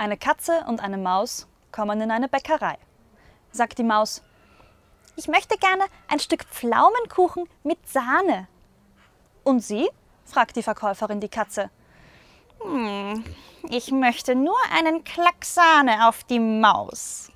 Eine Katze und eine Maus kommen in eine Bäckerei. Sagt die Maus, ich möchte gerne ein Stück Pflaumenkuchen mit Sahne. Und Sie? fragt die Verkäuferin die Katze. Hm, ich möchte nur einen Klack Sahne auf die Maus.